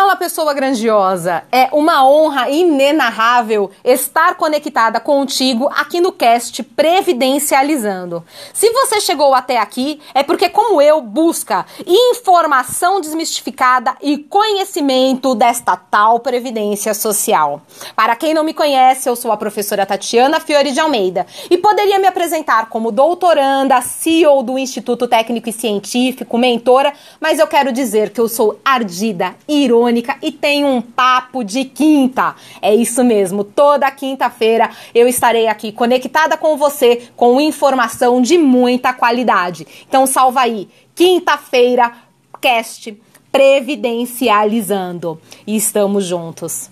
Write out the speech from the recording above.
Fala pessoa grandiosa, é uma honra inenarrável estar conectada contigo aqui no cast Previdencializando. Se você chegou até aqui, é porque, como eu, busca informação desmistificada e conhecimento desta tal Previdência Social. Para quem não me conhece, eu sou a professora Tatiana Fiore de Almeida e poderia me apresentar como doutoranda, CEO do Instituto Técnico e Científico, mentora, mas eu quero dizer que eu sou ardida, irônica Verônica e tem um papo de quinta. É isso mesmo, toda quinta-feira eu estarei aqui conectada com você com informação de muita qualidade. Então salva aí, quinta-feira, cast Previdencializando. E estamos juntos.